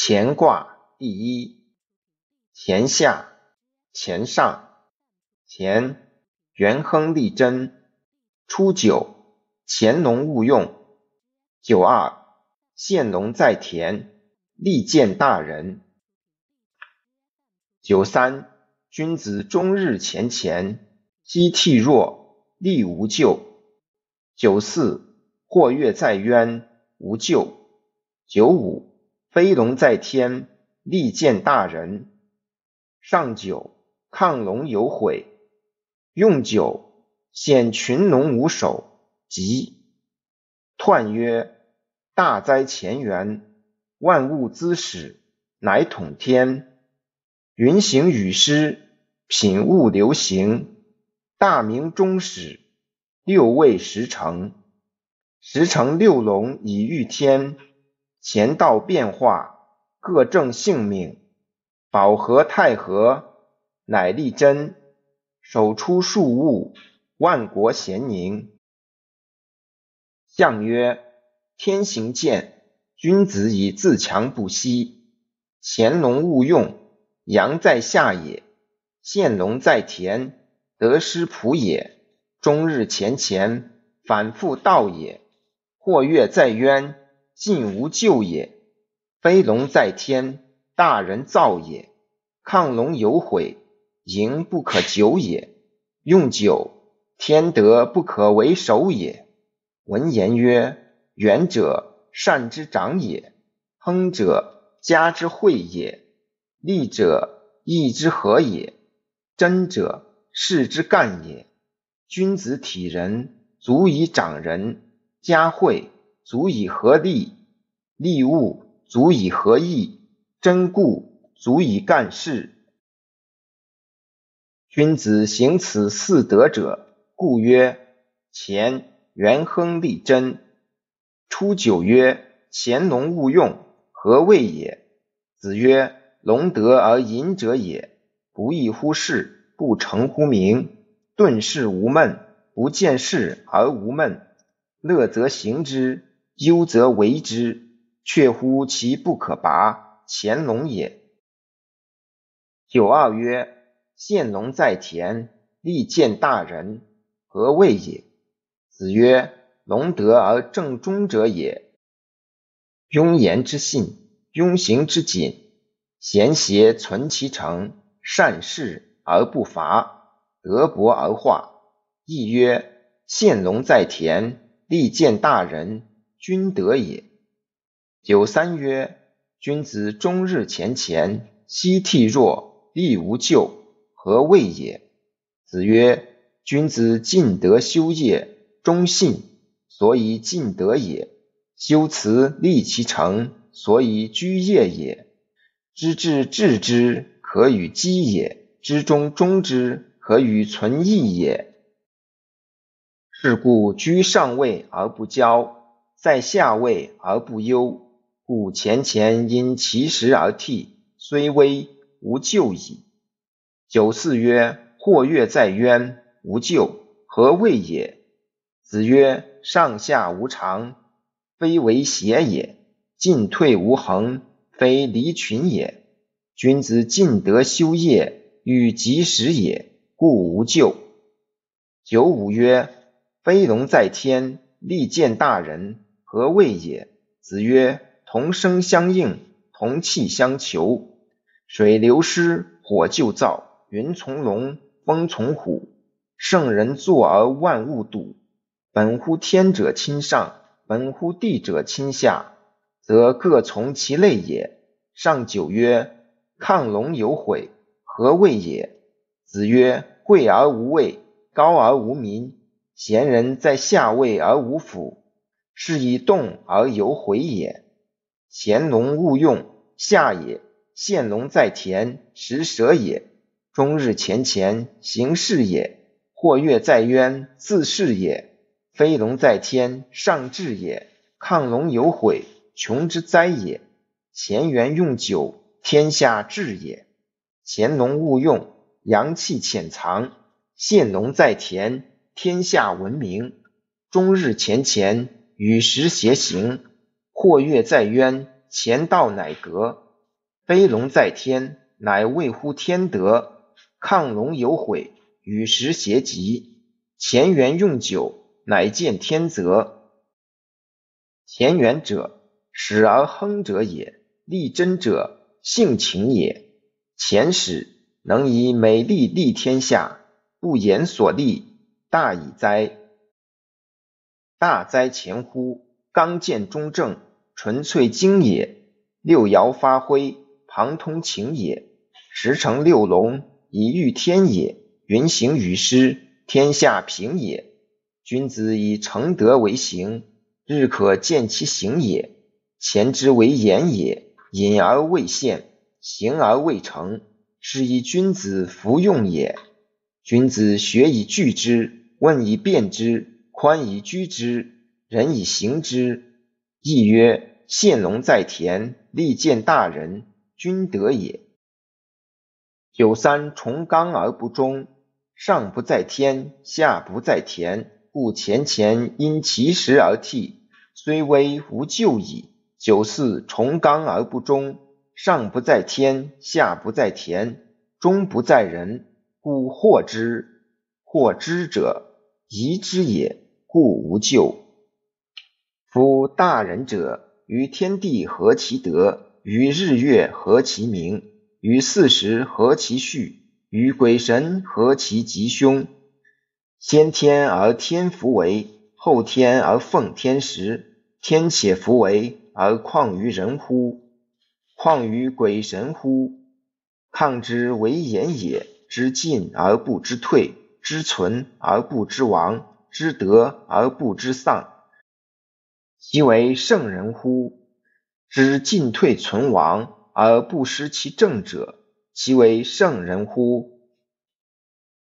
乾卦第一，乾下、乾上。乾，元亨利贞。初九，潜龙勿用。九二，现龙在田，利见大人。九三，君子终日乾乾，积涕弱，力无咎。九四，或跃在渊，无咎。九五。飞龙在天，利见大人。上九，亢龙有悔。用九，显群龙无首，吉。彖曰：大哉乾元，万物之始，乃统天。云行雨施，品物流行，大明终始，六位十成。十成六龙以御天。乾道变化，各正性命。保和太和，乃立贞。手出数物，万国咸宁。象曰：天行健，君子以自强不息。潜龙勿用，阳在下也；现龙在田，得失仆也。终日乾乾，反复道也。或跃在渊。尽无咎也。飞龙在天，大人造也。亢龙有悔，盈不可久也。用九，天德不可为首也。文言曰：远者，善之长也；亨者，家之惠也；利者，义之和也；真者，事之干也。君子体仁，足以长人；家惠。足以合利，利物足以合义，真故足以干事。君子行此四德者，故曰乾元亨利贞。初九曰：乾隆勿用，何谓也？子曰：龙德而隐者也，不义乎事，不成乎名。顿事无闷，不见事而无闷，乐则行之。忧则为之，却乎其不可拔，乾隆也。九二曰：现龙在田，利见大人，何谓也？子曰：龙德而正中者也。庸言之信，庸行之谨，贤邪存其诚，善事而不伐，德薄而化。亦曰：现龙在田，利见大人。君德也。九三曰：君子终日乾乾，夕惕若，力无咎，何谓也？子曰：君子尽德修业，忠信，所以尽德也；修辞立其诚，所以居业也。知至至之，可与积也；知中忠之，可与存义也。是故居上位而不骄。在下位而不忧，故乾乾因其时而替，虽危无咎矣。九四曰：或跃在渊，无咎，何谓也？子曰：上下无常，非为邪也；进退无恒，非离群也。君子尽德修业，与及时也，故无咎。九五曰：飞龙在天，利见大人。何谓也？子曰：同声相应，同气相求。水流湿，火就燥；云从龙，风从虎。圣人作而万物睹。本乎天者亲上，本乎地者亲下，则各从其类也。上九曰：亢龙有悔，何谓也？子曰：贵而无位，高而无民。贤人在下位而无辅。是以动而有悔也。潜龙勿用，下也；现龙在田，食蛇也。终日乾乾，行事也；或跃在渊，自是也。飞龙在天，上至也。亢龙有悔，穷之灾也。乾元用九，天下治也。潜龙勿用，阳气潜藏；现龙在田，天下闻名。终日乾乾。与时偕行，或跃在渊，前道乃革。飞龙在天，乃谓乎天德；亢龙有悔，与时偕极。乾元用九，乃见天泽。乾元者，始而亨者也；立贞者，性情也。乾始，能以美丽立天下，不言所立，大矣哉！大哉前乎！刚健中正，纯粹精也。六爻发挥，旁通情也；十成六龙，以御天也。云行雨施，天下平也。君子以诚德为行，日可见其行也。前之为言也，隐而未现，行而未成，是以君子弗用也。君子学以聚之，问以辨之，宽以居之。仁以行之，亦曰：现龙在田，利见大人，君德也。九三重刚而不中，上不在天，下不在田，故前乾因其时而替，虽危无咎矣。九四重刚而不中，上不在天，下不在田，中不在人，故获之。获之者，宜之也，故无咎。夫大人者，与天地合其德，与日月合其明，与四时合其序，与鬼神合其吉凶。先天而天弗为，后天而奉天时。天且弗为，而况于人乎？况于鬼神乎？抗之为言也，知进而不知退，知存而不知亡，知得而不知丧。其为圣人乎？知进退存亡而不失其正者，其为圣人乎？